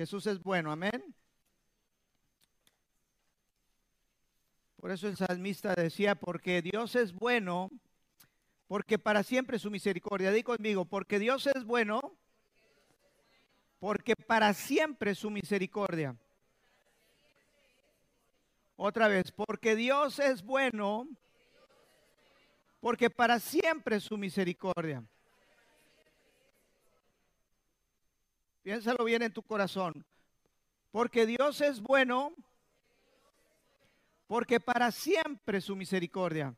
Jesús es bueno, amén. Por eso el salmista decía, porque Dios es bueno, porque para siempre su misericordia. Di conmigo, porque Dios es bueno, porque para siempre su misericordia. Otra vez, porque Dios es bueno, porque para siempre su misericordia. Piénsalo bien en tu corazón. Porque Dios es bueno, porque para siempre su misericordia.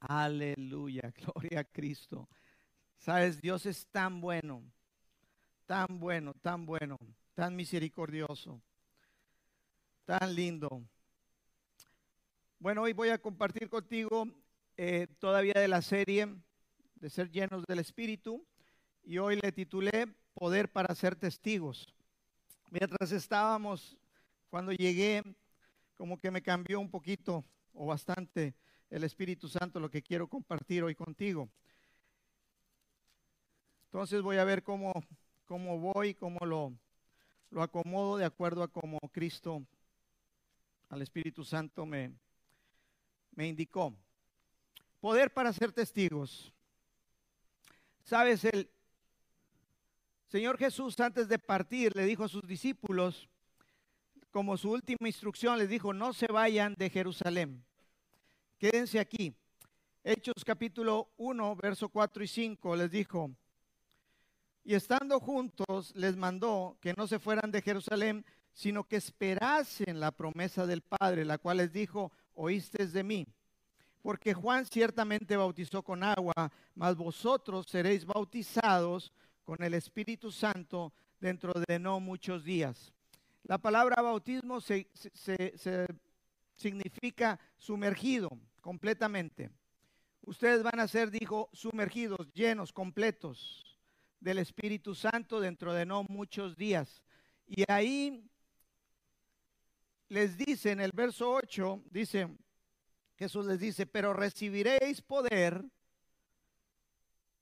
Aleluya, gloria a Cristo. Sabes, Dios es tan bueno, tan bueno, tan bueno, tan misericordioso, tan lindo. Bueno, hoy voy a compartir contigo eh, todavía de la serie de ser llenos del Espíritu y hoy le titulé Poder para ser testigos. Mientras estábamos, cuando llegué, como que me cambió un poquito o bastante el Espíritu Santo lo que quiero compartir hoy contigo. Entonces voy a ver cómo, cómo voy, cómo lo, lo acomodo de acuerdo a cómo Cristo, al Espíritu Santo me, me indicó. Poder para ser testigos. Sabes, el Señor Jesús antes de partir le dijo a sus discípulos, como su última instrucción, les dijo, no se vayan de Jerusalén, quédense aquí. Hechos capítulo 1, verso 4 y 5 les dijo, y estando juntos les mandó que no se fueran de Jerusalén, sino que esperasen la promesa del Padre, la cual les dijo, oíste de mí. Porque Juan ciertamente bautizó con agua, mas vosotros seréis bautizados con el Espíritu Santo dentro de no muchos días. La palabra bautismo se, significa sumergido completamente. Ustedes van a ser, dijo, sumergidos, llenos, completos del Espíritu Santo dentro de no muchos días. Y ahí les dice en el verso 8, dice, Jesús les dice, pero recibiréis poder,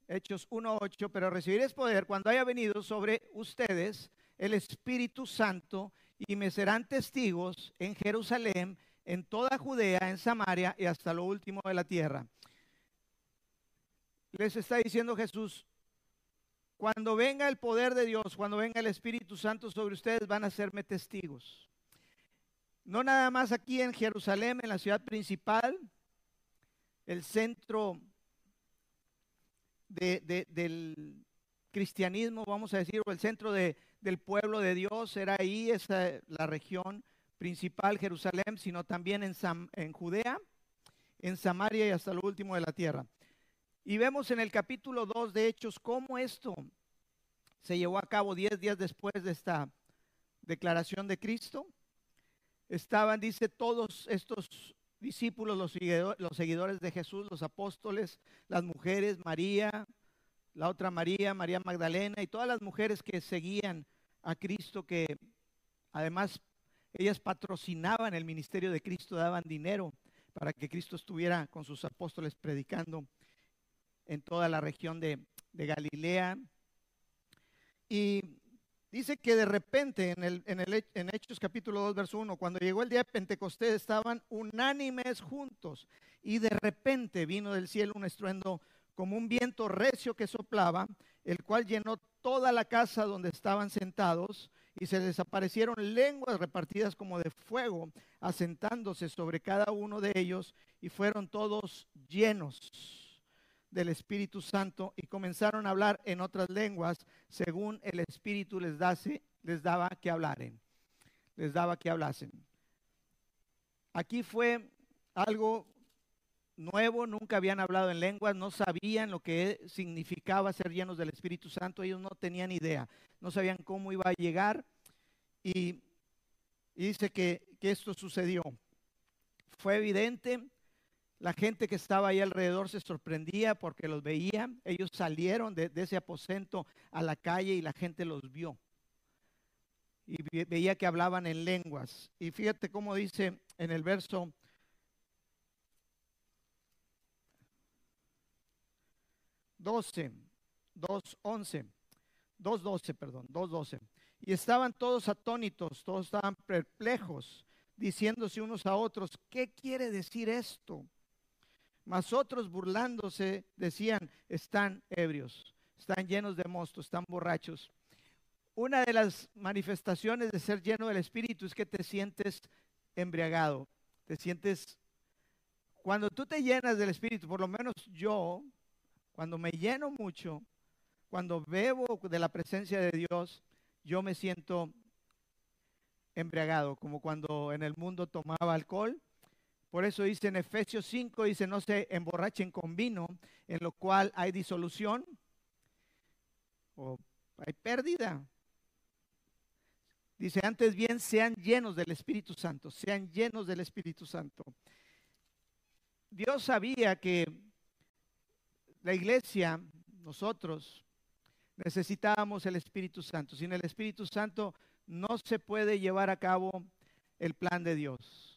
Hechos 1.8, pero recibiréis poder cuando haya venido sobre ustedes el Espíritu Santo y me serán testigos en Jerusalén, en toda Judea, en Samaria y hasta lo último de la tierra. Les está diciendo Jesús, cuando venga el poder de Dios, cuando venga el Espíritu Santo sobre ustedes, van a serme testigos. No nada más aquí en Jerusalén, en la ciudad principal, el centro del cristianismo, vamos a decir, o el centro del pueblo de Dios, era ahí, esa, la región principal, Jerusalén, sino también en, en Judea, en Samaria y hasta lo último de la tierra. Y vemos en el capítulo 2 de Hechos cómo esto se llevó a cabo diez días después de esta declaración de Cristo estaban, dice, todos estos discípulos, los seguidores, de Jesús, los apóstoles, las mujeres, María, la otra María, María Magdalena y todas las mujeres que seguían a Cristo, que además ellas patrocinaban el ministerio de Cristo, daban dinero para que Cristo estuviera con sus apóstoles predicando en toda la región de, de Galilea. Y Dice que de repente en, Hechos capítulo 2, verso 1, cuando llegó el día de Pentecostés estaban unánimes juntos y de repente vino del cielo un estruendo como un viento recio que soplaba, el cual llenó toda la casa donde estaban sentados y se desaparecieron lenguas repartidas como de fuego, asentándose sobre cada uno de ellos y fueron todos llenos del Espíritu Santo y comenzaron a hablar en otras lenguas según el Espíritu les, dase, les daba que hablaren, les daba que hablasen. Aquí fue algo nuevo, nunca habían hablado en lenguas, no sabían lo que significaba ser llenos del Espíritu Santo, ellos no tenían idea, no sabían cómo iba a llegar y, dice que, que esto sucedió. Fue evidente la gente que estaba ahí alrededor se sorprendía porque los veía. Ellos salieron de, ese aposento a la calle y la gente los vio. Y veía que hablaban en lenguas. Y fíjate cómo dice en el verso 12, 2, 11. 2.12, perdón, 2.12. Y estaban todos atónitos, todos estaban perplejos, diciéndose unos a otros, ¿qué quiere decir esto? Mas otros burlándose decían, están ebrios, están llenos de mosto, están borrachos. Una de las manifestaciones de ser lleno del Espíritu es que te sientes embriagado, te sientes... Cuando tú te llenas del Espíritu, por lo menos yo, cuando me lleno mucho, cuando bebo de la presencia de Dios, yo me siento embriagado, como cuando en el mundo tomaba alcohol. Por eso dice en Efesios 5, dice, no se emborrachen con vino, en lo cual hay disolución o hay pérdida. Dice, antes bien, sean llenos del Espíritu Santo, sean llenos del Espíritu Santo. Dios sabía que la iglesia, nosotros, necesitábamos el Espíritu Santo. Sin el Espíritu Santo no se puede llevar a cabo el plan de Dios.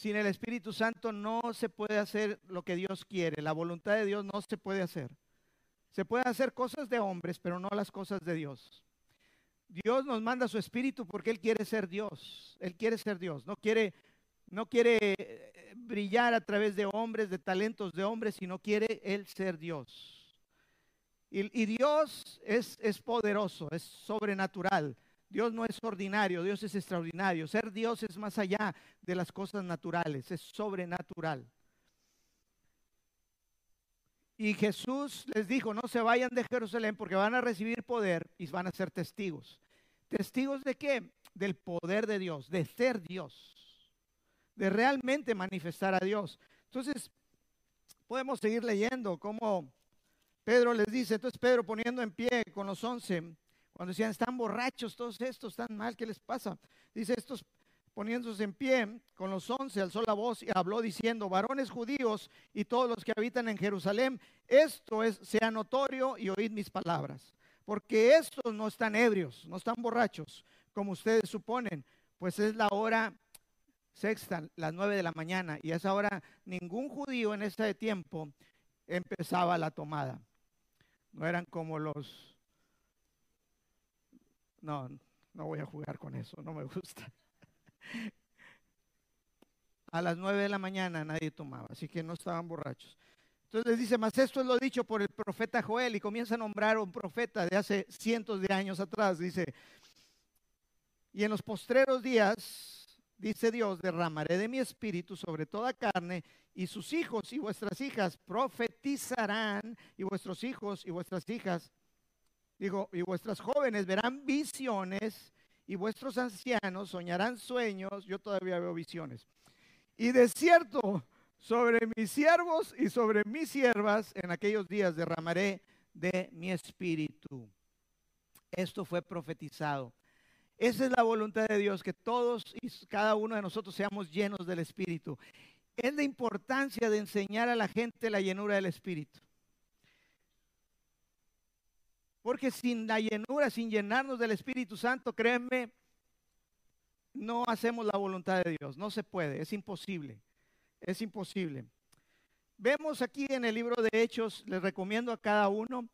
Sin el Espíritu Santo no se puede hacer lo que Dios quiere. La voluntad de Dios no se puede hacer. Se pueden hacer cosas de hombres, pero no las cosas de Dios. Dios nos manda su espíritu porque Él quiere ser Dios. Él quiere ser Dios. No quiere, no quiere eh, brillar a través de hombres, de talentos de hombres, sino quiere Él ser Dios. Y, Dios es, es poderoso, es sobrenatural. Dios no es ordinario, Dios es extraordinario. Ser Dios es más allá de las cosas naturales, es sobrenatural. Y Jesús les dijo, no se vayan de Jerusalén porque van a recibir poder y van a ser testigos. ¿Testigos de qué? Del poder de Dios, de ser Dios, de realmente manifestar a Dios. Entonces, podemos seguir leyendo cómo Pedro les dice, entonces Pedro poniendo en pie con los once, cuando decían, están borrachos todos estos, están mal, ¿qué les pasa? Dice, estos poniéndose en pie con los once, alzó la voz y habló diciendo, varones judíos y todos los que habitan en Jerusalén, esto es, sea notorio y oíd mis palabras, porque estos no están ebrios, no están borrachos, como ustedes suponen, pues es la hora sexta, las nueve de la mañana, y a esa hora ningún judío en ese tiempo empezaba la tomada. No eran como los... No, no voy a jugar con eso, no me gusta. A las nueve de la mañana nadie tomaba, así que no estaban borrachos. Entonces les dice, mas esto es lo dicho por el profeta Joel y comienza a nombrar a un profeta de hace cientos de años atrás. Dice, y en los postreros días, dice Dios, derramaré de mi espíritu sobre toda carne y sus hijos y vuestras hijas profetizarán y vuestros hijos y vuestras hijas, digo, y vuestras jóvenes verán visiones y vuestros ancianos soñarán sueños, yo todavía veo visiones. Y de cierto, sobre mis siervos y sobre mis siervas en aquellos días derramaré de mi espíritu. Esto fue profetizado. Esa es la voluntad de Dios, que todos y cada uno de nosotros seamos llenos del Espíritu. Es la importancia de enseñar a la gente la llenura del Espíritu. Porque sin la llenura, sin llenarnos del Espíritu Santo, créanme, no hacemos la voluntad de Dios. No se puede, es imposible. Es imposible. Vemos aquí en el libro de Hechos, les recomiendo a cada uno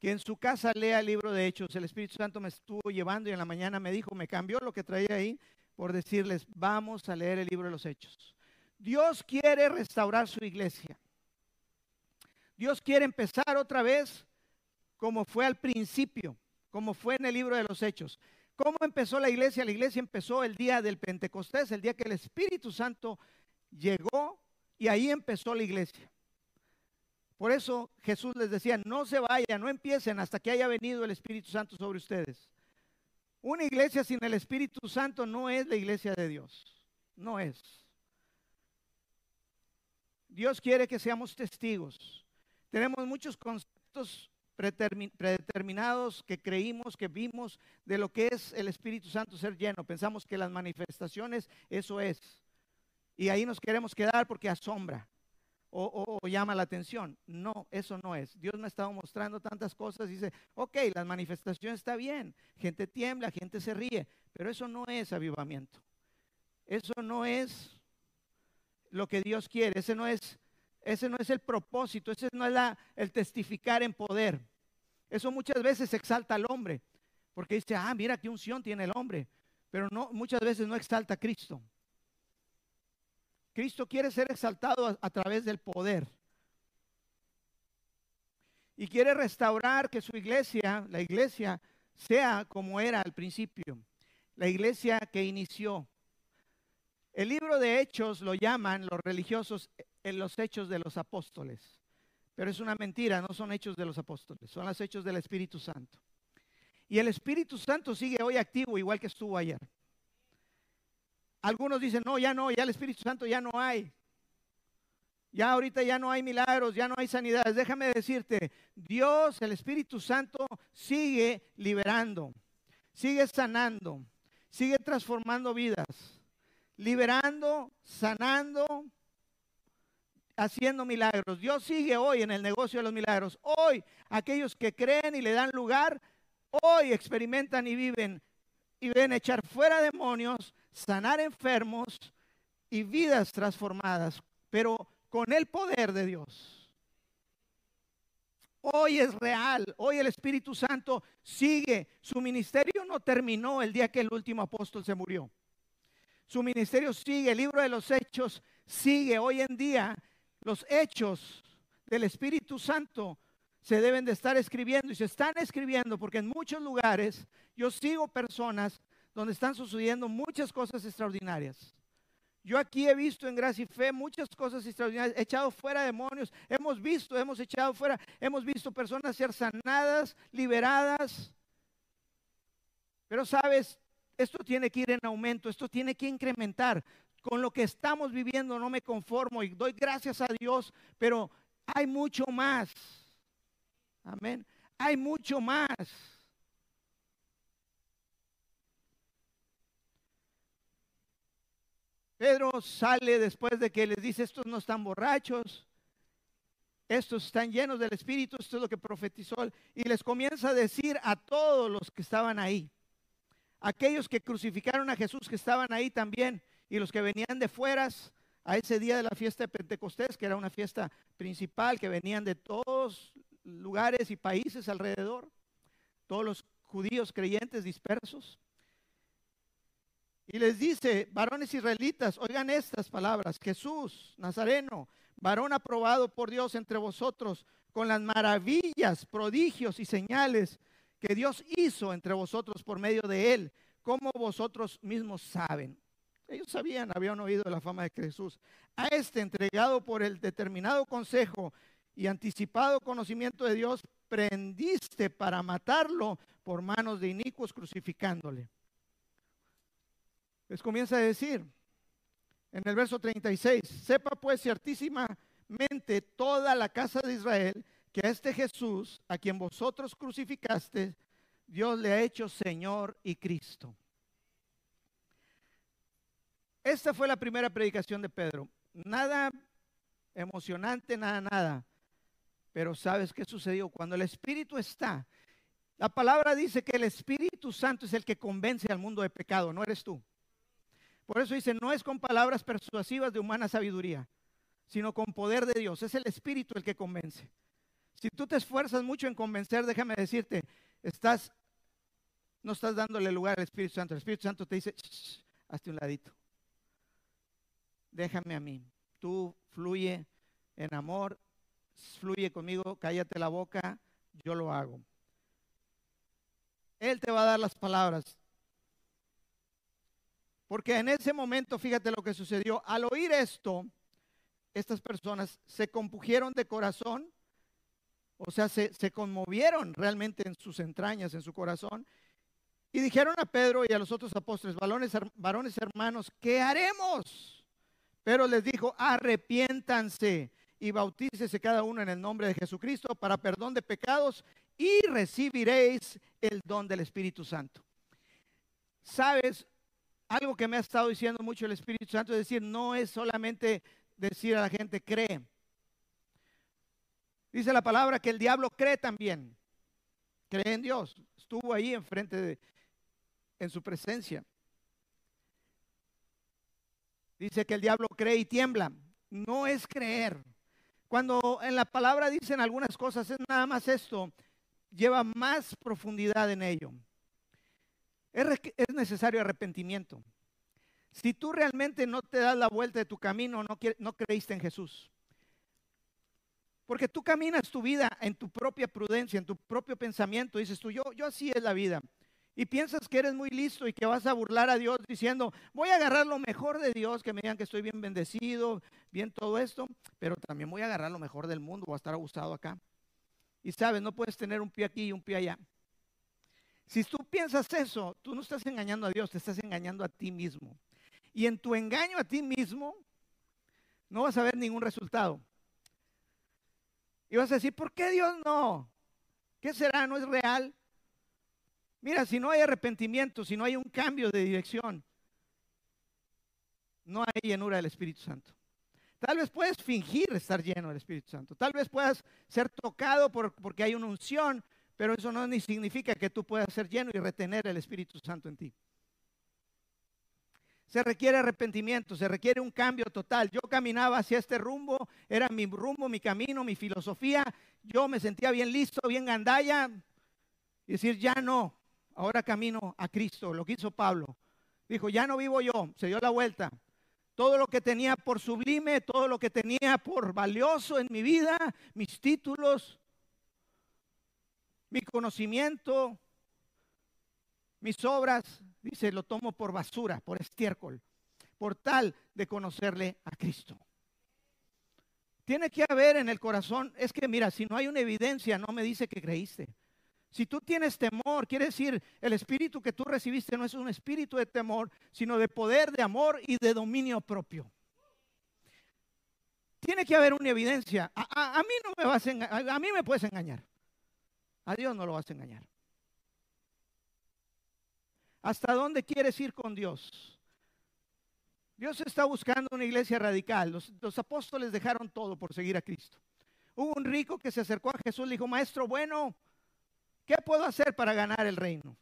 que en su casa lea el libro de Hechos. El Espíritu Santo me estuvo llevando y en la mañana me dijo, me cambió lo que traía ahí por decirles, vamos a leer el libro de los Hechos. Dios quiere restaurar su iglesia. Dios quiere empezar otra vez como fue al principio, como fue en el libro de los Hechos. ¿Cómo empezó la iglesia? La iglesia empezó el día del Pentecostés, el día que el Espíritu Santo llegó y ahí empezó la iglesia. Por eso Jesús les decía, no se vayan, no empiecen hasta que haya venido el Espíritu Santo sobre ustedes. Una iglesia sin el Espíritu Santo no es la iglesia de Dios, no es. Dios quiere que seamos testigos. Tenemos muchos conceptos predeterminados que creímos, que vimos de lo que es el Espíritu Santo ser lleno. Pensamos que las manifestaciones, eso es. Y ahí nos queremos quedar porque asombra o, llama la atención. No, eso no es. Dios me ha estado mostrando tantas cosas dice, ok, las manifestaciones está bien, gente tiembla, gente se ríe, pero eso no es avivamiento. Eso no es lo que Dios quiere, ese no es ese no es el propósito, ese no es el testificar en poder. Eso muchas veces exalta al hombre, porque dice, ah, mira qué unción tiene el hombre, pero muchas veces no exalta a Cristo. Cristo quiere ser exaltado a, través del poder. Y quiere restaurar que su iglesia, la iglesia, sea como era al principio. La iglesia que inició. El libro de Hechos lo llaman los religiosos en los hechos de los apóstoles. Pero es una mentira, no son hechos de los apóstoles, son los hechos del Espíritu Santo. Y el Espíritu Santo sigue hoy activo igual que estuvo ayer. Algunos dicen, no, ya no, ya el Espíritu Santo ya no hay. Ya ahorita ya no hay milagros, ya no hay sanidades. Déjame decirte, Dios, el Espíritu Santo, sigue liberando, sigue sanando, sigue transformando vidas, liberando, sanando, haciendo milagros. Dios sigue hoy en el negocio de los milagros. Hoy aquellos que creen y le dan lugar, hoy experimentan y viven y ven echar fuera demonios, sanar enfermos y vidas transformadas, pero con el poder de Dios. Hoy es real, hoy el Espíritu Santo sigue. Su ministerio no terminó el día que el último apóstol se murió. Su ministerio sigue, el libro de los hechos sigue. Hoy en día los hechos del Espíritu Santo se deben de estar escribiendo y se están escribiendo porque en muchos lugares yo sigo personas donde están sucediendo muchas cosas extraordinarias. Yo aquí he visto en gracia y fe muchas cosas extraordinarias, he echado fuera demonios, hemos visto, hemos echado fuera, hemos visto personas ser sanadas, liberadas. Pero sabes, esto tiene que ir en aumento, esto tiene que incrementar. Con lo que estamos viviendo no me conformo y doy gracias a Dios, pero hay mucho más. Amén. Hay mucho más. Pedro sale después de que les dice, estos no están borrachos, estos están llenos del Espíritu, esto es lo que profetizó, y les comienza a decir a todos los que estaban ahí, aquellos que crucificaron a Jesús que estaban ahí también, y los que venían de fueras a ese día de la fiesta de Pentecostés, que era una fiesta principal, que venían de todos lugares y países alrededor, todos los judíos creyentes dispersos. Y les dice, varones israelitas, oigan estas palabras, Jesús, Nazareno, varón aprobado por Dios entre vosotros, con las maravillas, prodigios y señales que Dios hizo entre vosotros por medio de él, como vosotros mismos saben. Ellos sabían, habían oído la fama de Jesús. A este entregado por el determinado consejo y anticipado conocimiento de Dios, prendiste para matarlo por manos de inicuos crucificándole les comienza a decir en el verso 36, sepa pues ciertísimamente toda la casa de Israel que a este Jesús, a quien vosotros crucificaste, Dios le ha hecho Señor y Cristo. Esta fue la primera predicación de Pedro. Nada emocionante, nada, nada. Pero ¿sabes qué sucedió? Cuando el Espíritu está, la palabra dice que el Espíritu Santo es el que convence al mundo de pecado, no eres tú. Por eso dice, no es con palabras persuasivas de humana sabiduría, sino con poder de Dios. Es el Espíritu el que convence. Si tú te esfuerzas mucho en convencer, déjame decirte, estás, no estás dándole lugar al Espíritu Santo. El Espíritu Santo te dice, hazte un ladito. Déjame a mí. Tú fluye en amor, fluye conmigo, cállate la boca, yo lo hago. Él te va a dar las palabras. Porque en ese momento, fíjate lo que sucedió. Al oír esto, estas personas se compugieron de corazón, o sea, se, conmovieron realmente en sus entrañas, en su corazón, y dijeron a Pedro y a los otros apóstoles, varones, varones hermanos, ¿qué haremos? Pero les dijo, arrepiéntanse y bautícese cada uno en el nombre de Jesucristo para perdón de pecados y recibiréis el don del Espíritu Santo. Sabes, algo que me ha estado diciendo mucho el Espíritu Santo es decir, no es solamente decir a la gente cree. Dice la palabra que el diablo cree también. Cree en Dios. Estuvo ahí enfrente de, en su presencia. Dice que el diablo cree y tiembla. No es creer. Cuando en la palabra dicen algunas cosas, es nada más esto, lleva más profundidad en ello. Es, necesario arrepentimiento. Si tú realmente no te das la vuelta de tu camino, no, no creíste en Jesús. Porque tú caminas tu vida en tu propia prudencia, en tu propio pensamiento. Dices tú, yo, yo así es la vida y piensas que eres muy listo y que vas a burlar a Dios diciendo, voy a agarrar lo mejor de Dios, que me digan que estoy bien bendecido, bien todo esto, pero también voy a agarrar lo mejor del mundo, voy a estar abusado acá. Y sabes, no puedes tener un pie aquí y un pie allá. Si tú piensas eso, tú no estás engañando a Dios, te estás engañando a ti mismo. Y en tu engaño a ti mismo, no vas a ver ningún resultado. Y vas a decir, ¿por qué Dios no? ¿Qué será? ¿No es real? Mira, si no hay arrepentimiento, si no hay un cambio de dirección, no hay llenura del Espíritu Santo. Tal vez puedes fingir estar lleno del Espíritu Santo. Tal vez puedas ser tocado por, porque hay una unción, pero eso no ni significa que tú puedas ser lleno y retener el Espíritu Santo en ti. Se requiere arrepentimiento, se requiere un cambio total. Yo caminaba hacia este rumbo, era mi rumbo, mi camino, mi filosofía. Yo me sentía bien listo, bien gandalla. Y decir, ya no, ahora camino a Cristo, lo que hizo Pablo. Dijo, ya no vivo yo, se dio la vuelta. Todo lo que tenía por sublime, todo lo que tenía por valioso en mi vida, mis títulos, mi conocimiento, mis obras, dice, lo tomo por basura, por estiércol, por tal de conocerle a Cristo. Tiene que haber en el corazón, es que mira, si no hay una evidencia, no me dice que creíste. Si tú tienes temor, quiere decir, el espíritu que tú recibiste no es un espíritu de temor, sino de poder, de amor y de dominio propio. Tiene que haber una evidencia. A, mí no me vas a, a mí me puedes engañar. A Dios no lo vas a engañar. ¿Hasta dónde quieres ir con Dios? Dios está buscando una iglesia radical. Los, los, apóstoles dejaron todo por seguir a Cristo. Hubo un rico que se acercó a Jesús y le dijo, maestro, bueno, ¿qué puedo hacer para ganar el reino?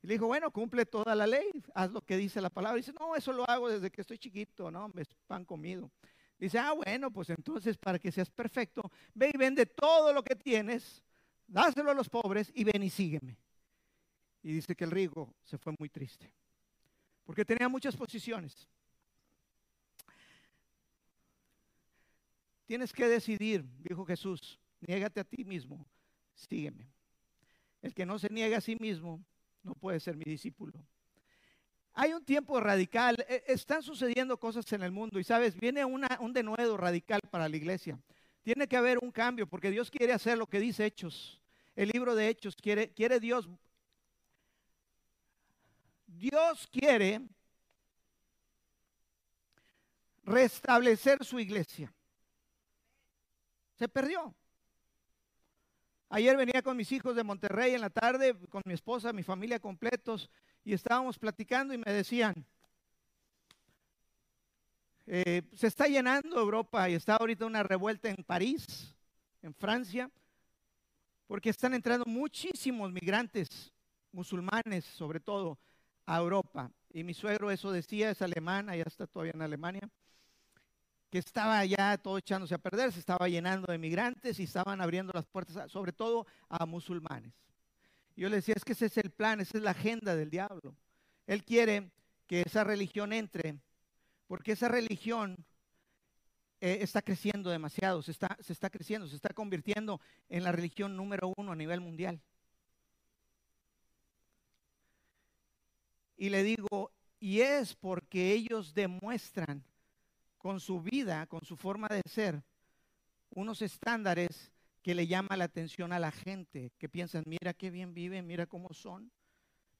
Le dijo, bueno, cumple toda la ley, haz lo que dice la palabra. Dice, no, eso lo hago desde que estoy chiquito, no, me es pan comido. Dice, ah, bueno, pues entonces para que seas perfecto, ve y vende todo lo que tienes, dáselo a los pobres y ven y sígueme. Y dice que el rico se fue muy triste, porque tenía muchas posiciones. Tienes que decidir, dijo Jesús, niégate a ti mismo, sígueme. El que no se niega a sí mismo no puede ser mi discípulo. Hay un tiempo radical, e, están sucediendo cosas en el mundo y sabes, viene un denuedo radical para la iglesia. Tiene que haber un cambio porque Dios quiere hacer lo que dice Hechos. El libro de Hechos quiere, quiere Dios. Dios quiere restablecer su iglesia. Se perdió. Ayer venía con mis hijos de Monterrey en la tarde, con mi esposa, mi familia completos, y estábamos platicando y me decían, eh, se está llenando Europa y está ahorita una revuelta en París, en Francia, porque están entrando muchísimos migrantes musulmanes, sobre todo, a Europa. Y mi suegro eso decía, es alemán, ya está todavía en Alemania que estaba ya todo echándose a perder, se estaba llenando de migrantes y estaban abriendo las puertas, sobre todo a musulmanes. Yo le decía, es que ese es el plan, esa es la agenda del diablo. Él quiere que esa religión entre, porque esa religión eh, está creciendo demasiado, se está, se está creciendo, se está convirtiendo en la religión número uno a nivel mundial. Y le digo, y es porque ellos demuestran con su vida, con su forma de ser, unos estándares que le llama la atención a la gente, que piensan, mira qué bien viven, mira cómo son,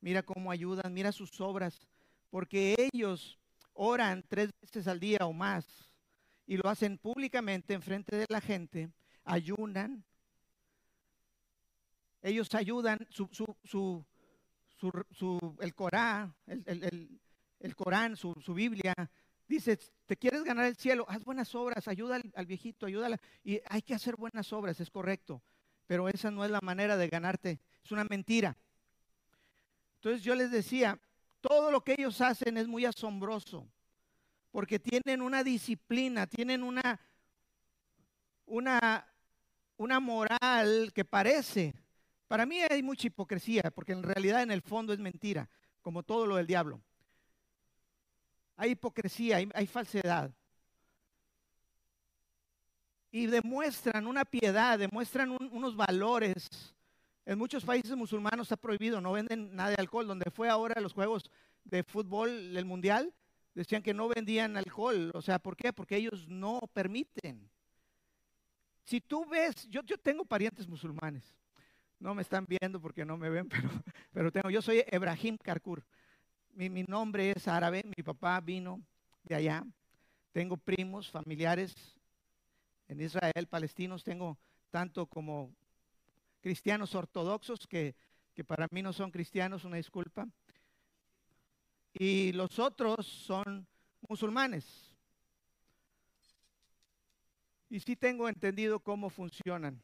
mira cómo ayudan, mira sus obras, porque ellos oran tres veces al día o más y lo hacen públicamente en frente de la gente, ayunan, ellos ayudan, su, su, su, el Corán, el Corán, su, Biblia, Dice, ¿te quieres ganar el cielo? Haz buenas obras, ayuda al, viejito, ayúdala. Y hay que hacer buenas obras, es correcto. Pero esa no es la manera de ganarte, es una mentira. Entonces yo les decía, todo lo que ellos hacen es muy asombroso, porque tienen una disciplina, tienen una, una, una moral que parece. Para mí hay mucha hipocresía, porque en realidad en el fondo es mentira, como todo lo del diablo. Hay hipocresía, hay, falsedad. Y demuestran una piedad, demuestran unos valores. En muchos países musulmanos está prohibido, no venden nada de alcohol. Donde fue ahora los juegos de fútbol del mundial, decían que no vendían alcohol. O sea, ¿por qué? Porque ellos no permiten. Si tú ves, yo, tengo parientes musulmanes. No me están viendo porque no me ven, pero, pero tengo. Yo soy Ebrahim Karkur. Mi, nombre es árabe. Mi papá vino de allá. Tengo primos, familiares en Israel, palestinos. Tengo tanto como cristianos ortodoxos que, que para mí no son cristianos, una disculpa. Y los otros son musulmanes. Y sí tengo entendido cómo funcionan.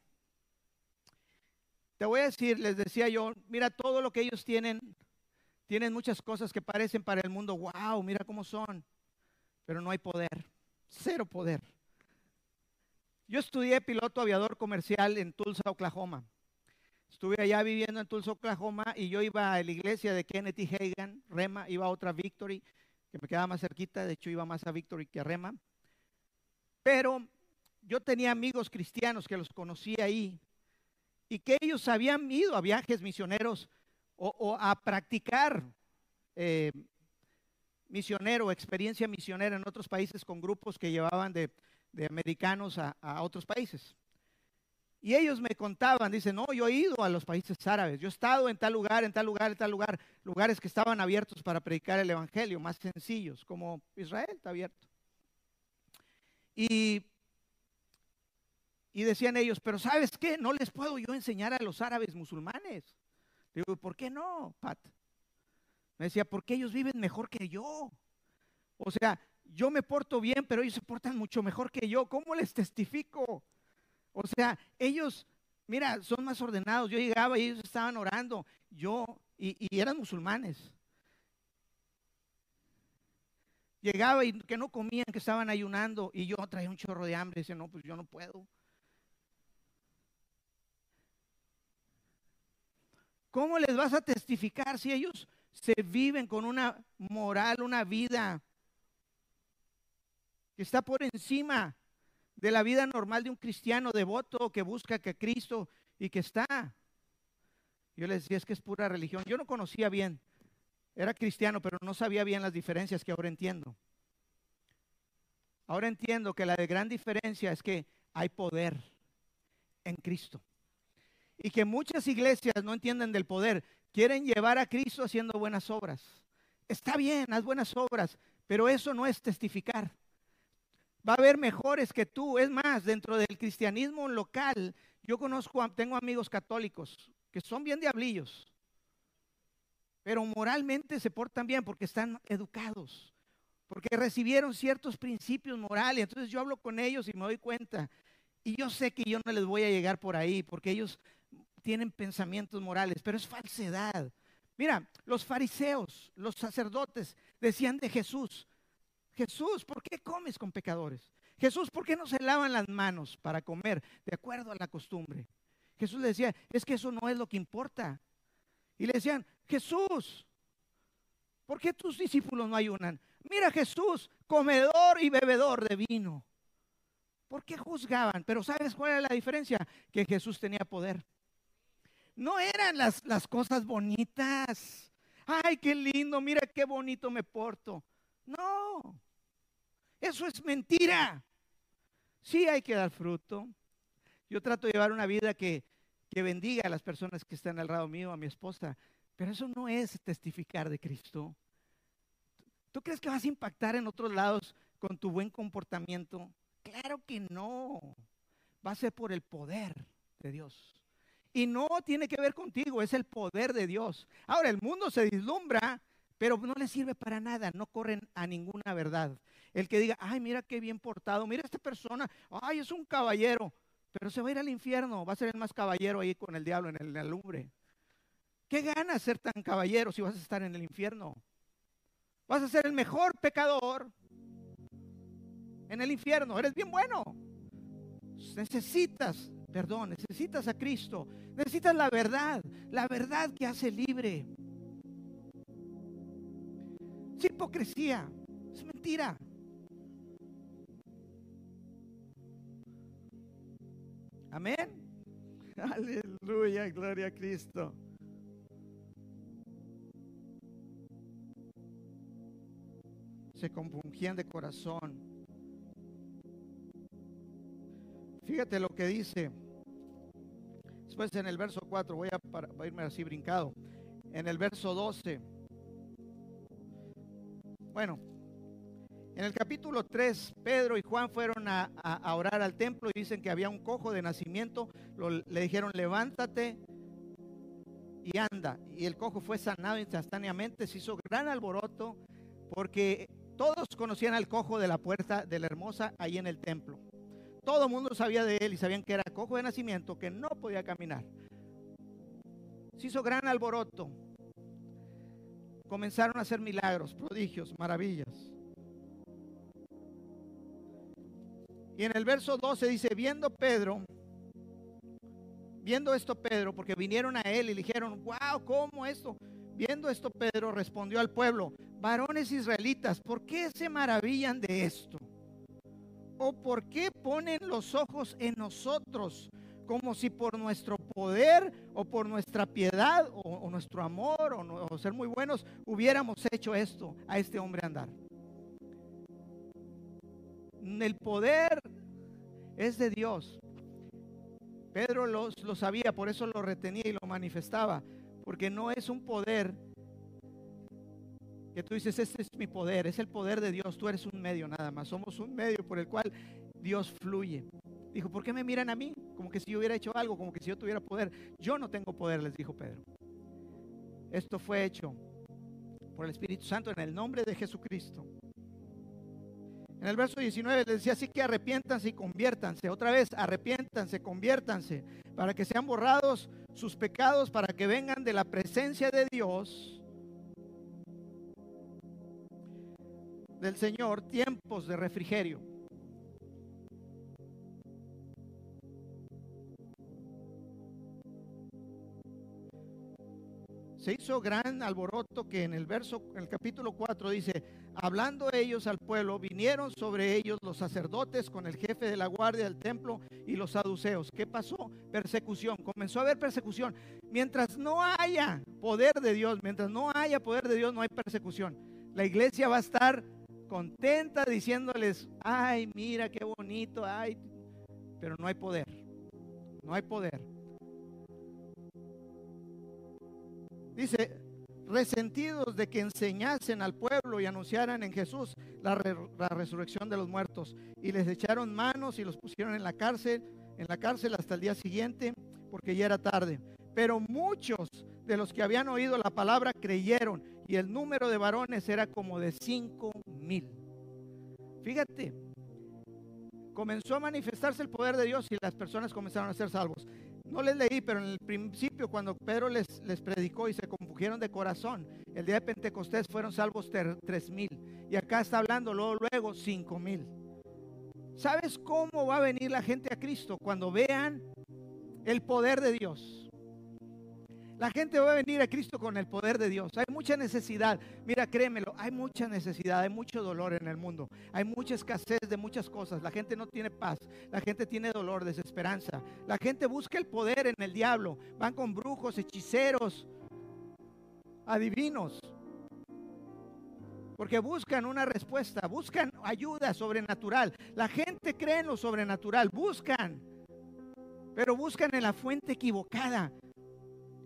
Te voy a decir, les decía yo, mira todo lo que ellos tienen, tienen muchas cosas que parecen para el mundo, wow, mira cómo son, pero no hay poder, cero poder. Yo estudié piloto aviador comercial en Tulsa, Oklahoma. Estuve allá viviendo en Tulsa, Oklahoma, y yo iba a la iglesia de Kennedy Hagan, Rema, iba a otra Victory, que me quedaba más cerquita, de hecho iba más a Victory que a Rema. Pero yo tenía amigos cristianos que los conocí ahí y que ellos habían ido a viajes misioneros o, a practicar eh, misionero, experiencia misionera en otros países con grupos que llevaban de, americanos a, a, otros países. Y ellos me contaban, dicen, no, yo he ido a los países árabes, yo he estado en tal lugar, en tal lugar, en tal lugar, lugares que estaban abiertos para predicar el Evangelio, más sencillos, como Israel está abierto. Y y decían ellos, pero ¿sabes qué? No les puedo yo enseñar a los árabes musulmanes. Digo, ¿por qué no, Pat? Me decía, porque ellos viven mejor que yo. O sea, yo me porto bien, pero ellos se portan mucho mejor que yo. ¿Cómo les testifico? O sea, ellos, mira, son más ordenados. Yo llegaba y ellos estaban orando. Yo, y, y eran musulmanes. Llegaba y que no comían, que estaban ayunando. Y yo traía un chorro de hambre. Decía, no, pues yo no puedo. ¿Cómo les vas a testificar si ellos se viven con una moral, una vida que está por encima de la vida normal de un cristiano devoto que busca que Cristo y que está? Yo les decía, es que es pura religión. Yo no conocía bien, era cristiano, pero no sabía bien las diferencias que ahora entiendo. Ahora entiendo que la gran diferencia es que hay poder en Cristo y que muchas iglesias no entienden del poder. Quieren llevar a Cristo haciendo buenas obras. Está bien, haz buenas obras, pero eso no es testificar. Va a haber mejores que tú. Es más, dentro del cristianismo local, yo conozco, tengo amigos católicos que son bien diablillos, pero moralmente se portan bien porque están educados, porque recibieron ciertos principios morales. Entonces yo hablo con ellos y me doy cuenta. Y yo sé que yo no les voy a llegar por ahí, porque ellos tienen pensamientos morales, pero es falsedad. Mira, los fariseos, los sacerdotes decían de Jesús, Jesús, ¿por qué comes con pecadores? Jesús, ¿por qué no se lavan las manos para comer de acuerdo a la costumbre? Jesús le decía, es que eso no es lo que importa. Y le decían, Jesús, ¿por qué tus discípulos no ayunan? Mira Jesús, comedor y bebedor de vino. ¿Por qué juzgaban? Pero ¿sabes cuál era la diferencia? Que Jesús tenía poder no eran las, las cosas bonitas. Ay, qué lindo, mira qué bonito me porto. No, eso es mentira. Sí hay que dar fruto. Yo trato de llevar una vida que, que bendiga a las personas que están al lado mío, a mi esposa, pero eso no es testificar de Cristo. ¿Tú crees que vas a impactar en otros lados con tu buen comportamiento? Claro que no. Va a ser por el poder de Dios. Y no tiene que ver contigo, es el poder de Dios. Ahora, el mundo se dislumbra, pero no le sirve para nada, no corren a ninguna verdad. El que diga, ay, mira qué bien portado, mira esta persona, ay, es un caballero, pero se va a ir al infierno, va a ser el más caballero ahí con el diablo en el, alumbre. ¿Qué gana ser tan caballero si vas a estar en el infierno? Vas a ser el mejor pecador en el infierno, eres bien bueno. Necesitas perdón, necesitas a Cristo, necesitas la verdad, la verdad que hace libre. Es hipocresía, es mentira. Amén. Aleluya, gloria a Cristo. Se compungían de corazón. Fíjate lo que dice. Después en el verso 4, voy a, voy a irme así brincado. En el verso 12. Bueno, en el capítulo 3, Pedro y Juan fueron a, orar al templo y dicen que había un cojo de nacimiento. le dijeron, levántate y anda. Y el cojo fue sanado instantáneamente. Se hizo gran alboroto porque todos conocían al cojo de la puerta de la hermosa ahí en el templo. Todo el mundo sabía de él y sabían que era cojo de nacimiento, que no podía caminar. Se hizo gran alboroto. Comenzaron a hacer milagros, prodigios, maravillas. Y en el verso 12 dice, viendo Pedro, viendo esto Pedro, porque vinieron a él y dijeron, wow, ¿cómo esto? Viendo esto Pedro respondió al pueblo, varones israelitas, ¿por qué se maravillan de esto? ¿O por qué ponen los ojos en nosotros? Como si por nuestro poder o por nuestra piedad o, nuestro amor o, o ser muy buenos hubiéramos hecho esto a este hombre andar. El poder es de Dios. Pedro lo sabía, por eso lo retenía y lo manifestaba, porque no es un poder que tú dices, este es mi poder, es el poder de Dios, tú eres un medio nada más, somos un medio por el cual Dios fluye. Dijo, ¿por qué me miran a mí? Como que si yo hubiera hecho algo, como que si yo tuviera poder. Yo no tengo poder, les dijo Pedro. Esto fue hecho por el Espíritu Santo en el nombre de Jesucristo. En el verso 19 les decía, así que arrepiéntanse y conviértanse. Otra vez, arrepiéntanse, conviértanse, para que sean borrados sus pecados, para que vengan de la presencia de Dios, del Señor, tiempos de refrigerio. se hizo gran alboroto que en el verso, en el capítulo 4 dice, hablando ellos al pueblo, vinieron sobre ellos los sacerdotes con el jefe de la guardia del templo y los saduceos. ¿Qué pasó? Persecución. Comenzó a haber persecución. Mientras no haya poder de Dios, mientras no haya poder de Dios, no hay persecución. La iglesia va a estar contenta diciéndoles, ay, mira qué bonito, ay, pero no hay poder. No hay poder. Dice, resentidos de que enseñasen al pueblo y anunciaran en Jesús la, resurrección de los muertos. Y les echaron manos y los pusieron en la cárcel, en la cárcel hasta el día siguiente, porque ya era tarde. Pero muchos de los que habían oído la palabra creyeron y el número de varones era como de cinco mil. Fíjate, comenzó a manifestarse el poder de Dios y las personas comenzaron a ser salvos. No les leí, pero en el principio cuando Pedro les, predicó y se compugieron de corazón, el día de Pentecostés fueron salvos tres mil. Y acá está hablando luego, luego cinco mil. ¿Sabes cómo va a venir la gente a Cristo? Cuando vean el poder de Dios. La gente va a venir a Cristo con el poder de Dios. Hay mucha necesidad. Mira, créemelo, hay mucha necesidad, hay mucho dolor en el mundo. Hay mucha escasez de muchas cosas. La gente no tiene paz. La gente tiene dolor, desesperanza. La gente busca el poder en el diablo. Van con brujos, hechiceros, adivinos. Porque buscan una respuesta, buscan ayuda sobrenatural. La gente cree en lo sobrenatural, buscan. Pero buscan en la fuente equivocada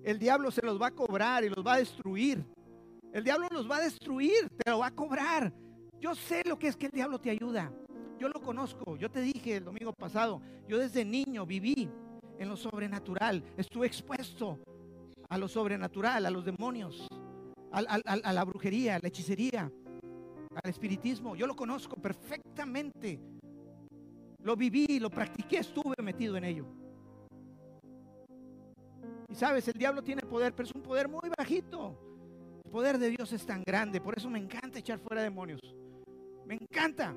el diablo se los va a cobrar y los va a destruir. El diablo los va a destruir, te lo va a cobrar. Yo sé lo que es que el diablo te ayuda. Yo lo conozco. Yo te dije el domingo pasado, yo desde niño viví en lo sobrenatural. Estuve expuesto a lo sobrenatural, a los demonios, a, la brujería, a la hechicería, al espiritismo. Yo lo conozco perfectamente. Lo viví, lo practiqué, estuve metido en ello. Sabes, el diablo tiene poder, pero es un poder muy bajito. El poder de Dios es tan grande, por eso me encanta echar fuera demonios. Me encanta.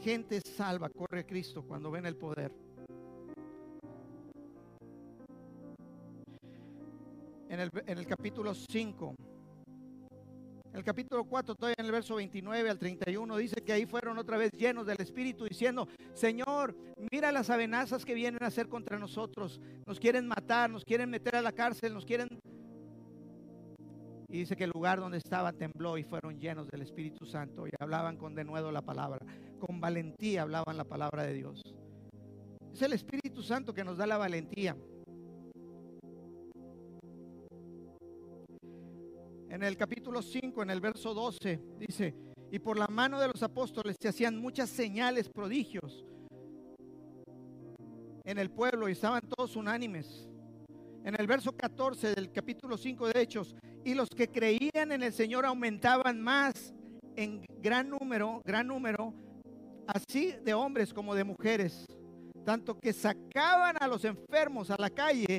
Gente salva, corre Cristo cuando ven el poder. El, en el capítulo 5 el capítulo 4, todavía en el verso 29 al 31, dice que ahí fueron otra vez llenos del Espíritu diciendo, Señor, mira las amenazas que vienen a hacer contra nosotros. Nos quieren matar, nos quieren meter a la cárcel, nos quieren... Y dice que el lugar donde estaban tembló y fueron llenos del Espíritu Santo y hablaban con denuedo la palabra. Con valentía hablaban la palabra de Dios. Es el Espíritu Santo que nos da la valentía. En el capítulo 5, en el verso 12, dice, y por la mano de los apóstoles se hacían muchas señales, prodigios en el pueblo y estaban todos unánimes. En el verso 14 del capítulo 5 de Hechos, y los que creían en el Señor aumentaban más en gran número, gran número, así de hombres como de mujeres, tanto que sacaban a los enfermos a la calle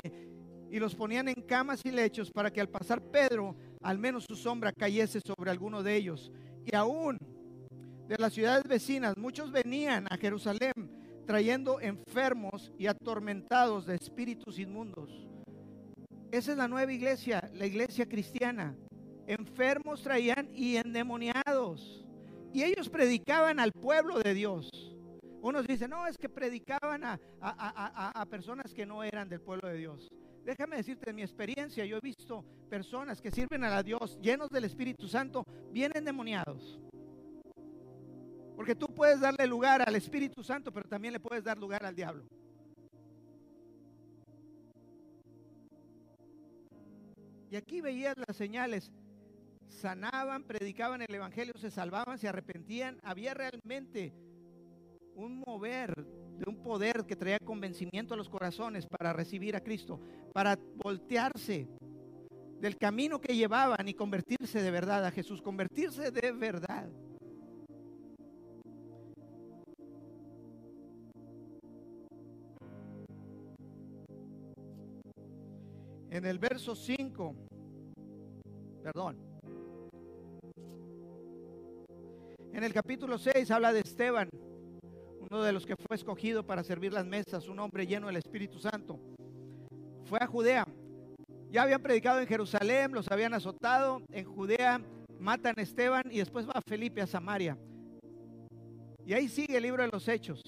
y los ponían en camas y lechos para que al pasar Pedro al menos su sombra cayese sobre alguno de ellos. Y aún de las ciudades vecinas, muchos venían a Jerusalén trayendo enfermos y atormentados de espíritus inmundos. Esa es la nueva iglesia, la iglesia cristiana. Enfermos traían y endemoniados. Y ellos predicaban al pueblo de Dios. Unos dicen, no, es que predicaban a, a personas que no eran del pueblo de Dios. Déjame decirte de mi experiencia, yo he visto personas que sirven a Dios llenos del Espíritu Santo, bien endemoniados. Porque tú puedes darle lugar al Espíritu Santo, pero también le puedes dar lugar al diablo. Y aquí veías las señales. Sanaban, predicaban el Evangelio, se salvaban, se arrepentían. Había realmente un mover poder que traía convencimiento a los corazones para recibir a Cristo, para voltearse del camino que llevaban y convertirse de verdad a Jesús, convertirse de verdad. En el verso 5, perdón, en el capítulo 6 habla de Esteban uno de los que fue escogido para servir las mesas, un hombre lleno del Espíritu Santo. Fue a Judea. Ya habían predicado en Jerusalén, los habían azotado. En Judea matan a Esteban y después va a Felipe a Samaria. Y ahí sigue el libro de los Hechos.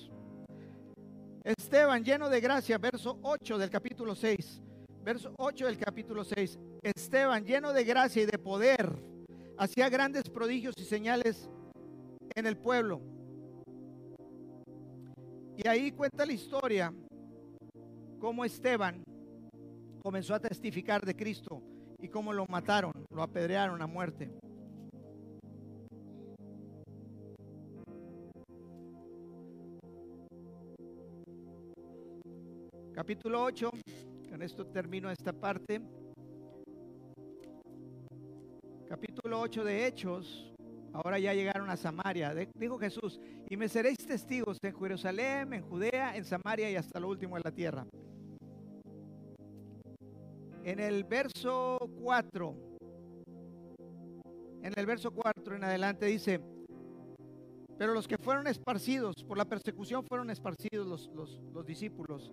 Esteban lleno de gracia, verso 8 del capítulo 6. Verso 8 del capítulo 6. Esteban lleno de gracia y de poder, hacía grandes prodigios y señales en el pueblo. Y ahí cuenta la historia cómo Esteban comenzó a testificar de Cristo y cómo lo mataron, lo apedrearon a muerte. Capítulo 8, con esto termino esta parte. Capítulo 8 de Hechos, Ahora ya llegaron a Samaria. Dijo Jesús, y me seréis testigos en Jerusalén, en Judea, en Samaria y hasta lo último en la tierra. En el verso 4, en el verso 4 en adelante dice, pero los que fueron esparcidos, por la persecución fueron esparcidos los, los, los discípulos.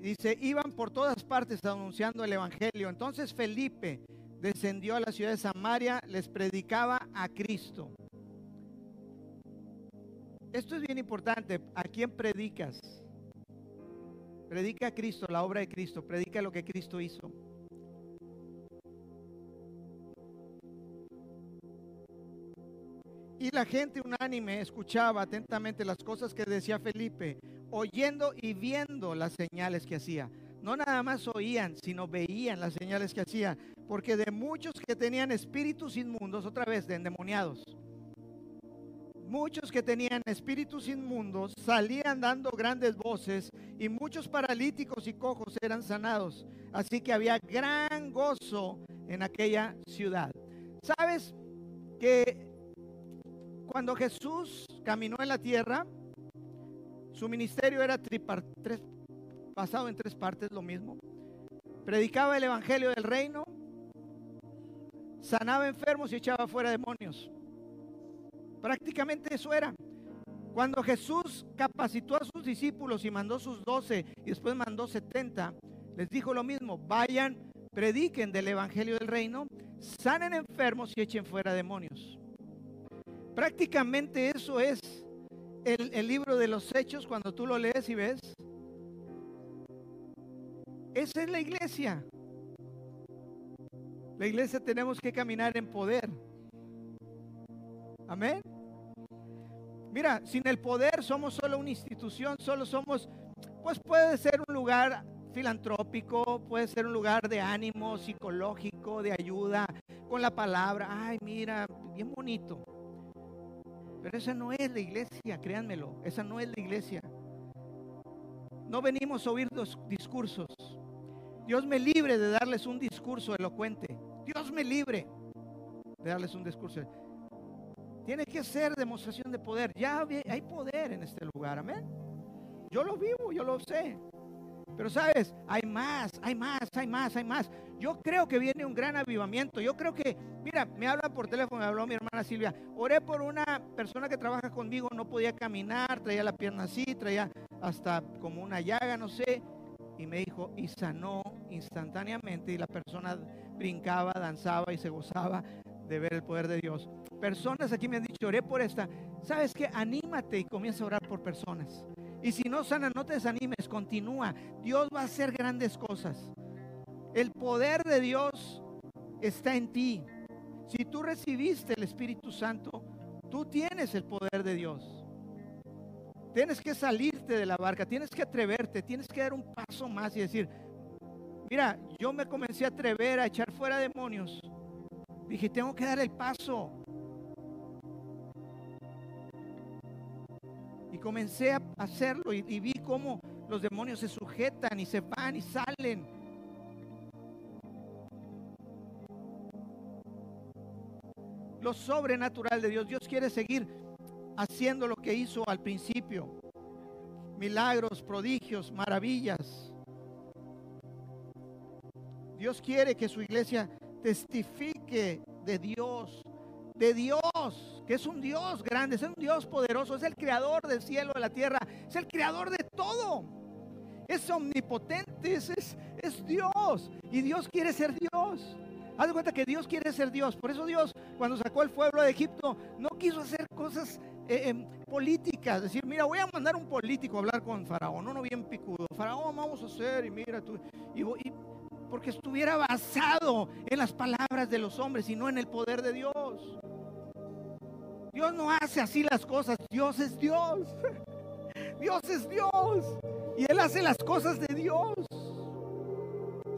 Dice, iban por todas partes anunciando el Evangelio. Entonces Felipe, descendió a la ciudad de Samaria, les predicaba a Cristo. Esto es bien importante. ¿A quién predicas? Predica a Cristo, la obra de Cristo. Predica lo que Cristo hizo. Y la gente unánime escuchaba atentamente las cosas que decía Felipe, oyendo y viendo las señales que hacía. No nada más oían, sino veían las señales que hacía. Porque de muchos que tenían espíritus inmundos, otra vez de endemoniados, muchos que tenían espíritus inmundos salían dando grandes voces y muchos paralíticos y cojos eran sanados. Así que había gran gozo en aquella ciudad. ¿Sabes que cuando Jesús caminó en la tierra, su ministerio era basado en tres partes, lo mismo. Predicaba el Evangelio del Reino, sanaba enfermos y echaba fuera demonios. Prácticamente eso era. Cuando Jesús capacitó a sus discípulos y mandó sus doce y después mandó setenta, les dijo lo mismo, vayan, prediquen del Evangelio del Reino, sanen enfermos y echen fuera demonios. Prácticamente eso es el, el libro de los hechos cuando tú lo lees y ves. Esa es la iglesia. La iglesia tenemos que caminar en poder. Amén. Mira, sin el poder somos solo una institución, solo somos, pues puede ser un lugar filantrópico, puede ser un lugar de ánimo psicológico, de ayuda con la palabra. Ay, mira, bien bonito. Pero esa no es la iglesia, créanmelo, esa no es la iglesia. No venimos a oír los discursos. Dios me libre de darles un discurso elocuente. Dios me libre de darles un discurso. Tiene que ser demostración de poder. Ya hay poder en este lugar, amén. Yo lo vivo, yo lo sé. Pero sabes, hay más, hay más, hay más, hay más. Yo creo que viene un gran avivamiento. Yo creo que, mira, me habla por teléfono, me habló mi hermana Silvia. Oré por una persona que trabaja conmigo, no podía caminar, traía la pierna así, traía hasta como una llaga, no sé. Y me dijo, y sanó instantáneamente. Y la persona brincaba, danzaba y se gozaba de ver el poder de Dios. Personas aquí me han dicho, oré por esta. ¿Sabes qué? Anímate y comienza a orar por personas. Y si no sana, no te desanimes, continúa. Dios va a hacer grandes cosas. El poder de Dios está en ti. Si tú recibiste el Espíritu Santo, tú tienes el poder de Dios. Tienes que salirte de la barca, tienes que atreverte, tienes que dar un paso más y decir, mira, yo me comencé a atrever a echar fuera demonios. Dije, tengo que dar el paso. Comencé a hacerlo y, y vi cómo los demonios se sujetan y se van y salen. Lo sobrenatural de Dios. Dios quiere seguir haciendo lo que hizo al principio. Milagros, prodigios, maravillas. Dios quiere que su iglesia testifique de Dios de Dios, es un Dios grande, es un Dios poderoso, es el creador del cielo, de la tierra, es el creador de todo. Es omnipotente, es, Dios. Y Dios quiere ser Dios. Haz de cuenta que Dios quiere ser Dios. Por eso Dios, cuando sacó el pueblo de Egipto, no quiso hacer cosas eh, em, políticas. Decir, mira, voy a mandar un político a hablar con Faraón. No, no bien picudo. Faraón, vamos a hacer, y mira tú. Porque estuviera basado en las palabras de los hombres y no en el poder de Dios. Dios no hace así las cosas, Dios es Dios. Dios es Dios. Y Él hace las cosas de Dios.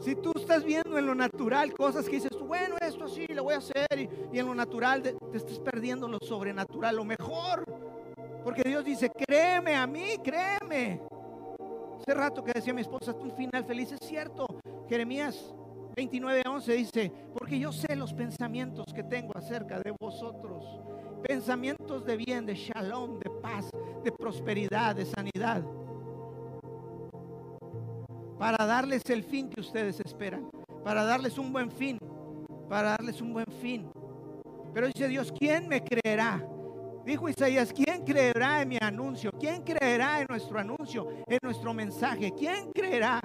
Si tú estás viendo en lo natural cosas que dices, bueno, esto sí, lo voy a hacer, y, y en lo natural te, te estás perdiendo lo sobrenatural, lo mejor. Porque Dios dice, créeme a mí, créeme. Hace rato que decía mi esposa, un final feliz, es cierto. Jeremías 29, 11 dice, porque yo sé los pensamientos que tengo acerca de vosotros. Pensamientos de bien, de shalom, de paz, de prosperidad, de sanidad. Para darles el fin que ustedes esperan. Para darles un buen fin. Para darles un buen fin. Pero dice Dios, ¿quién me creerá? Dijo Isaías, ¿quién creerá en mi anuncio? ¿Quién creerá en nuestro anuncio, en nuestro mensaje? ¿Quién creerá?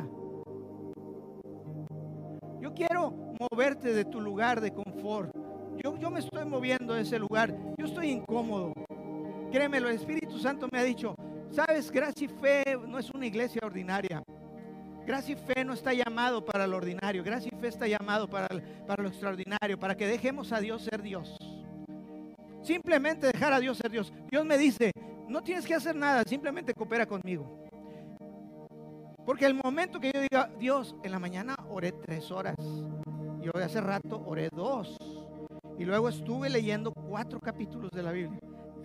Yo quiero moverte de tu lugar de confort. Yo, yo me estoy moviendo de ese lugar. Yo estoy incómodo. Créemelo, el Espíritu Santo me ha dicho, sabes, gracia y fe no es una iglesia ordinaria. Gracia y fe no está llamado para lo ordinario. Gracia y fe está llamado para, para lo extraordinario, para que dejemos a Dios ser Dios. Simplemente dejar a Dios ser Dios. Dios me dice, no tienes que hacer nada, simplemente coopera conmigo. Porque el momento que yo diga, Dios, en la mañana oré tres horas. Y hoy hace rato oré dos. Y luego estuve leyendo cuatro capítulos de la Biblia.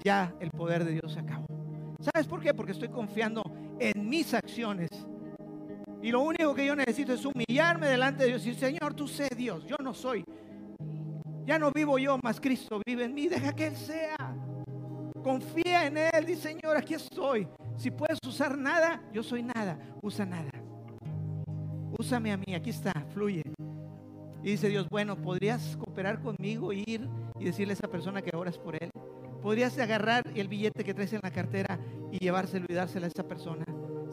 Ya el poder de Dios se acabó. ¿Sabes por qué? Porque estoy confiando en mis acciones. Y lo único que yo necesito es humillarme delante de Dios y decir, Señor, tú sé Dios, yo no soy. Ya no vivo yo, más Cristo vive en mí. Deja que Él sea. Confía en Él. Dice, Señor, aquí estoy. Si puedes usar nada, yo soy nada. Usa nada. Úsame a mí. Aquí está. Fluye. Y dice Dios, bueno, ¿podrías cooperar conmigo, ir y decirle a esa persona que oras por él? Podrías agarrar el billete que traes en la cartera y llevárselo y dárselo a esa persona.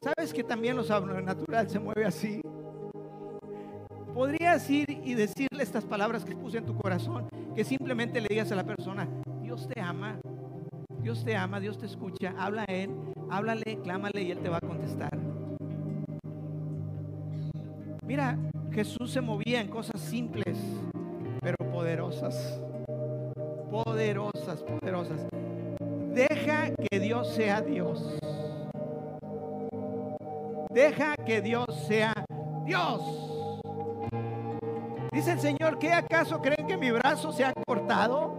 ¿Sabes que también lo natural se mueve así? Podrías ir y decirle estas palabras que puse en tu corazón, que simplemente le digas a la persona, Dios te ama, Dios te ama, Dios te escucha, habla a Él, háblale, clámale y Él te va a contestar. Mira, Jesús se movía en cosas simples, pero poderosas. Poderosas, poderosas. Deja que Dios sea Dios. Deja que Dios sea Dios. Dice el Señor, ¿qué acaso creen que mi brazo se ha cortado?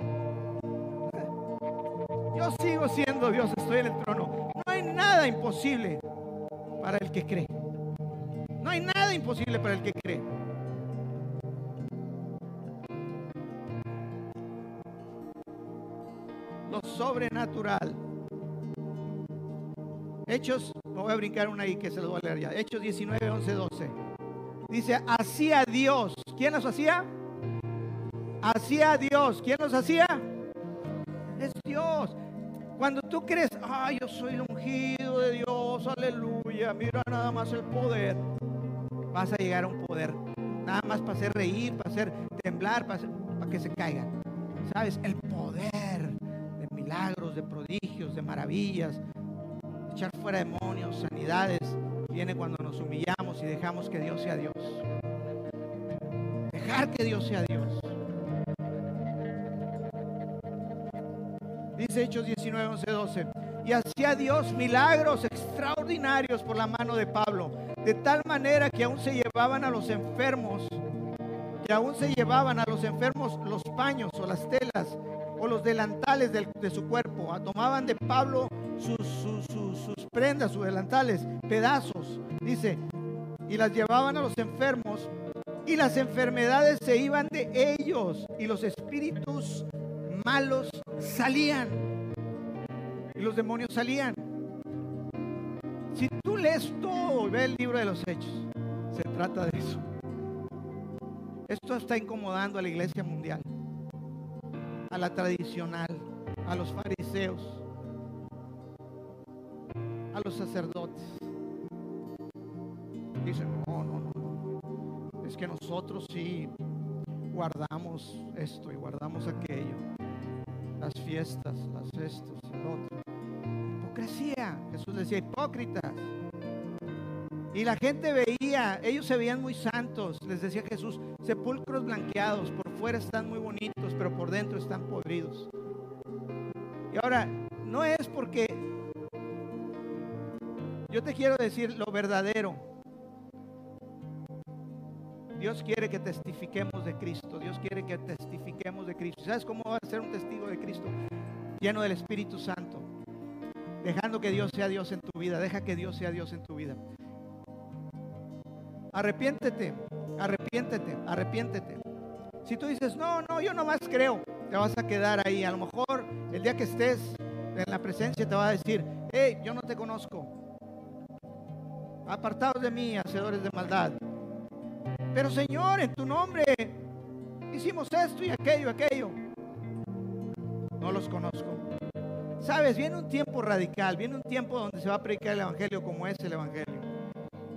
Yo sigo siendo Dios, estoy en el trono. No hay nada imposible para el que cree. No hay nada imposible para el que cree. Lo sobrenatural. Hechos, me voy a brincar una ahí que se lo voy a leer ya. Hechos 19, 11, 12. Dice, hacía Dios. ¿Quién los hacía? Hacía Dios. ¿Quién los hacía? Es Dios. Cuando tú crees, ay, yo soy el ungido de Dios, aleluya, mira nada más el poder vas a llegar a un poder. Nada más para hacer reír, para hacer temblar, para, que se caigan. ¿Sabes? El poder de milagros, de prodigios, de maravillas, echar fuera demonios, sanidades, viene cuando nos humillamos y dejamos que Dios sea Dios. Dejar que Dios sea Dios. Dice Hechos 19, 11, 12. Y hacía Dios milagros extraordinarios por la mano de Pablo de tal manera que aún se llevaban a los enfermos, que aún se llevaban a los enfermos los paños o las telas o los delantales de su cuerpo. Ah, tomaban de Pablo sus, sus prendas, sus delantales, pedazos, dice, y las llevaban a los enfermos y las enfermedades se iban de ellos y los espíritus malos salían y los demonios salían. Si tú lees todo y ves el libro de los hechos, se trata de eso. Esto está incomodando a la iglesia mundial, a la tradicional, a los fariseos, a los sacerdotes. Dicen, no, no, no, es que nosotros sí guardamos esto y guardamos aquello, las fiestas, las estos, el otro. Jesús decía, hipócritas. Y la gente veía, ellos se veían muy santos, les decía Jesús, sepulcros blanqueados, por fuera están muy bonitos, pero por dentro están podridos. Y ahora, no es porque yo te quiero decir lo verdadero. Dios quiere que testifiquemos de Cristo, Dios quiere que testifiquemos de Cristo. ¿Sabes cómo va a ser un testigo de Cristo? Lleno del Espíritu Santo dejando que Dios sea Dios en tu vida. Deja que Dios sea Dios en tu vida. Arrepiéntete, arrepiéntete, arrepiéntete. Si tú dices, no, no, yo nomás creo, te vas a quedar ahí. A lo mejor el día que estés en la presencia te va a decir, hey, yo no te conozco. Apartados de mí, hacedores de maldad. Pero Señor, en tu nombre hicimos esto y aquello, aquello. No los conozco. Sabes, viene un tiempo radical, viene un tiempo donde se va a predicar el Evangelio como es el Evangelio.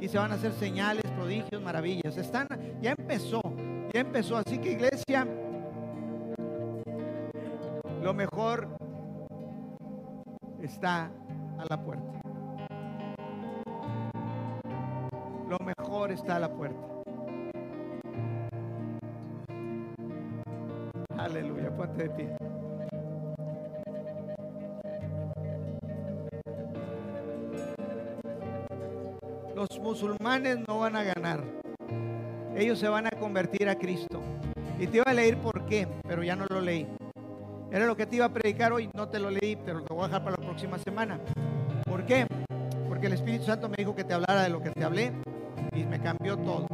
Y se van a hacer señales, prodigios, maravillas. Están, ya empezó, ya empezó. Así que iglesia, lo mejor está a la puerta. Lo mejor está a la puerta. Aleluya, ponte de pie. Musulmanes no van a ganar. Ellos se van a convertir a Cristo. Y te iba a leer por qué, pero ya no lo leí. Era lo que te iba a predicar hoy, no te lo leí, pero lo voy a dejar para la próxima semana. ¿Por qué? Porque el Espíritu Santo me dijo que te hablara de lo que te hablé y me cambió todo.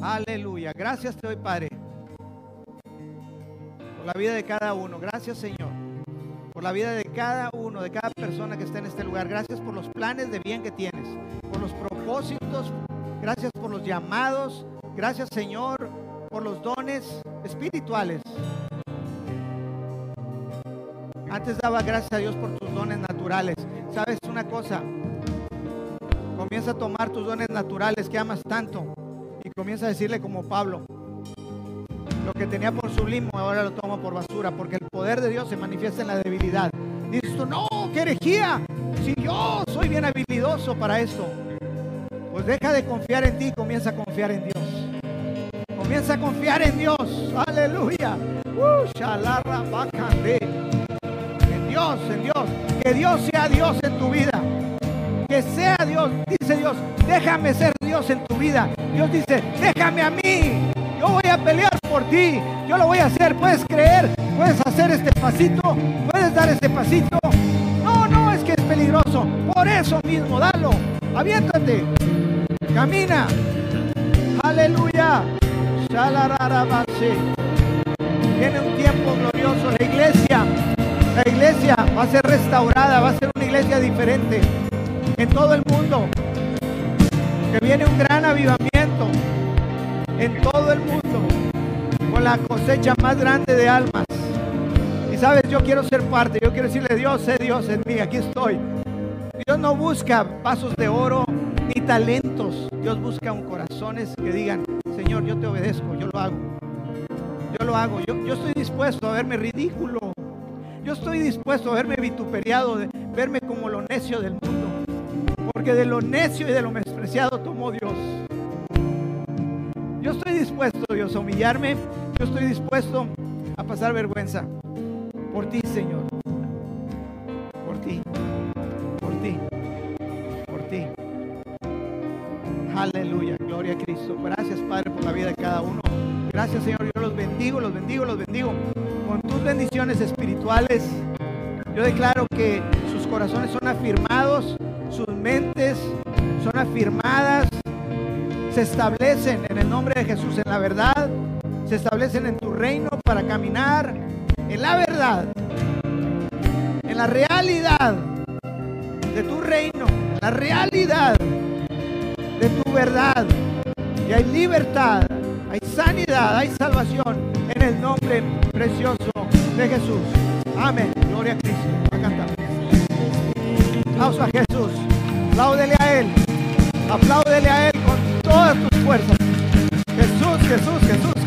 Aleluya. Gracias te doy, Padre, por la vida de cada uno. Gracias, Señor por la vida de cada de cada persona que está en este lugar. Gracias por los planes de bien que tienes, por los propósitos, gracias por los llamados, gracias Señor por los dones espirituales Antes daba gracias a Dios por tus dones naturales. ¿Sabes una cosa? Comienza a tomar tus dones naturales que amas tanto y comienza a decirle como Pablo, lo que tenía por sublime ahora lo tomo por basura, porque el poder de Dios se manifiesta en la debilidad. Dices tú, no, qué herejía, si yo soy bien habilidoso para esto. Pues deja de confiar en ti y comienza a confiar en Dios. Comienza a confiar en Dios. Aleluya. Uh, en Dios, en Dios. Que Dios sea Dios en tu vida. Que sea Dios. Dice Dios, déjame ser Dios en tu vida. Dios dice, déjame a mí. Yo voy a pelear por ti. Yo lo voy a hacer. Puedes creer. Puedes hacer este pasito. Puedes dar este pasito. No, no, es que es peligroso. Por eso mismo, dalo. Aviéntate. Camina. Aleluya. Viene un tiempo glorioso. La iglesia, la iglesia va a ser restaurada, va a ser una iglesia diferente en todo el mundo. Que viene un gran avivamiento en todo el mundo la cosecha más grande de almas. Y sabes, yo quiero ser parte, yo quiero decirle, Dios, sé Dios en mí, aquí estoy. Dios no busca vasos de oro ni talentos. Dios busca un corazones que digan, Señor, yo te obedezco, yo lo hago. Yo lo hago. Yo, yo estoy dispuesto a verme ridículo. Yo estoy dispuesto a verme vituperiado, de verme como lo necio del mundo. Porque de lo necio y de lo menospreciado tomó Dios. Yo estoy dispuesto, Dios, a humillarme. Yo estoy dispuesto a pasar vergüenza. Por ti, Señor. Por ti. Por ti. Por ti. Aleluya. Gloria a Cristo. Gracias, Padre, por la vida de cada uno. Gracias, Señor. Yo los bendigo, los bendigo, los bendigo. Con tus bendiciones espirituales. Yo declaro que sus corazones son afirmados, sus mentes son afirmadas se establecen en el nombre de Jesús en la verdad, se establecen en tu reino para caminar en la verdad, en la realidad de tu reino, la realidad de tu verdad. Y hay libertad, hay sanidad, hay salvación en el nombre precioso de Jesús. Amén. Gloria a Cristo. Aplausos a Jesús. Apláudele a Él. Apláudele a Él con todas tus fuerzas. Jesús, Jesús, Jesús.